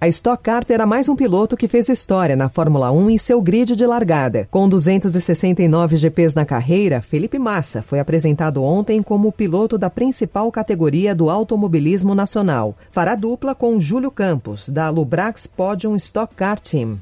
A Stock Car terá mais um piloto que fez história na Fórmula 1 em seu grid de largada. Com 269 GPs na carreira, Felipe Massa foi apresentado ontem como piloto da principal categoria do automobilismo nacional. Fará dupla com Júlio Campos, da Lubrax Podium Stock Car Team.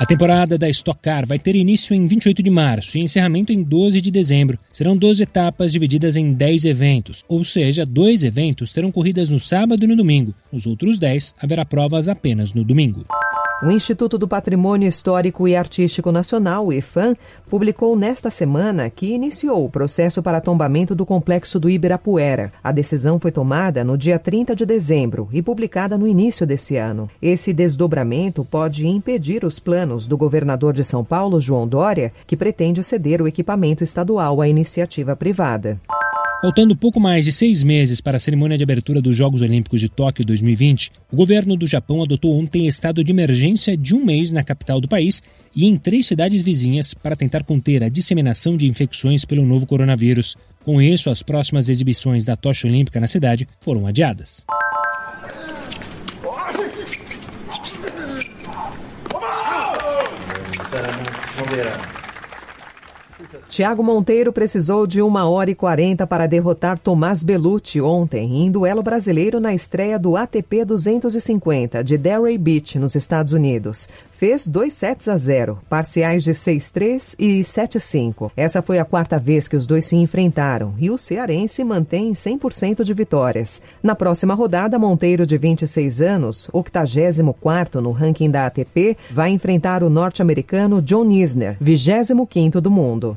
A temporada da Stock Car vai ter início em 28 de março e encerramento em 12 de dezembro. Serão 12 etapas divididas em 10 eventos, ou seja, dois eventos terão corridas no sábado e no domingo. Nos outros 10 haverá provas apenas no domingo. O Instituto do Patrimônio Histórico e Artístico Nacional, o IFAM, publicou nesta semana que iniciou o processo para tombamento do complexo do Ibirapuera. A decisão foi tomada no dia 30 de dezembro e publicada no início desse ano. Esse desdobramento pode impedir os planos do governador de São Paulo, João Dória, que pretende ceder o equipamento estadual à iniciativa privada. Faltando pouco mais de seis meses para a cerimônia de abertura dos Jogos Olímpicos de Tóquio 2020, o governo do Japão adotou ontem estado de emergência de um mês na capital do país e em três cidades vizinhas para tentar conter a disseminação de infecções pelo novo coronavírus. Com isso, as próximas exibições da tocha olímpica na cidade foram adiadas. Tiago Monteiro precisou de uma hora e quarenta para derrotar Tomás Belucci ontem em duelo brasileiro na estreia do ATP 250 de Delray Beach, nos Estados Unidos. Fez dois sets a zero, parciais de 6-3 e 7-5. Essa foi a quarta vez que os dois se enfrentaram e o cearense mantém 100% de vitórias. Na próxima rodada, Monteiro, de 26 anos, 84 no ranking da ATP, vai enfrentar o norte-americano John Isner, 25º do mundo.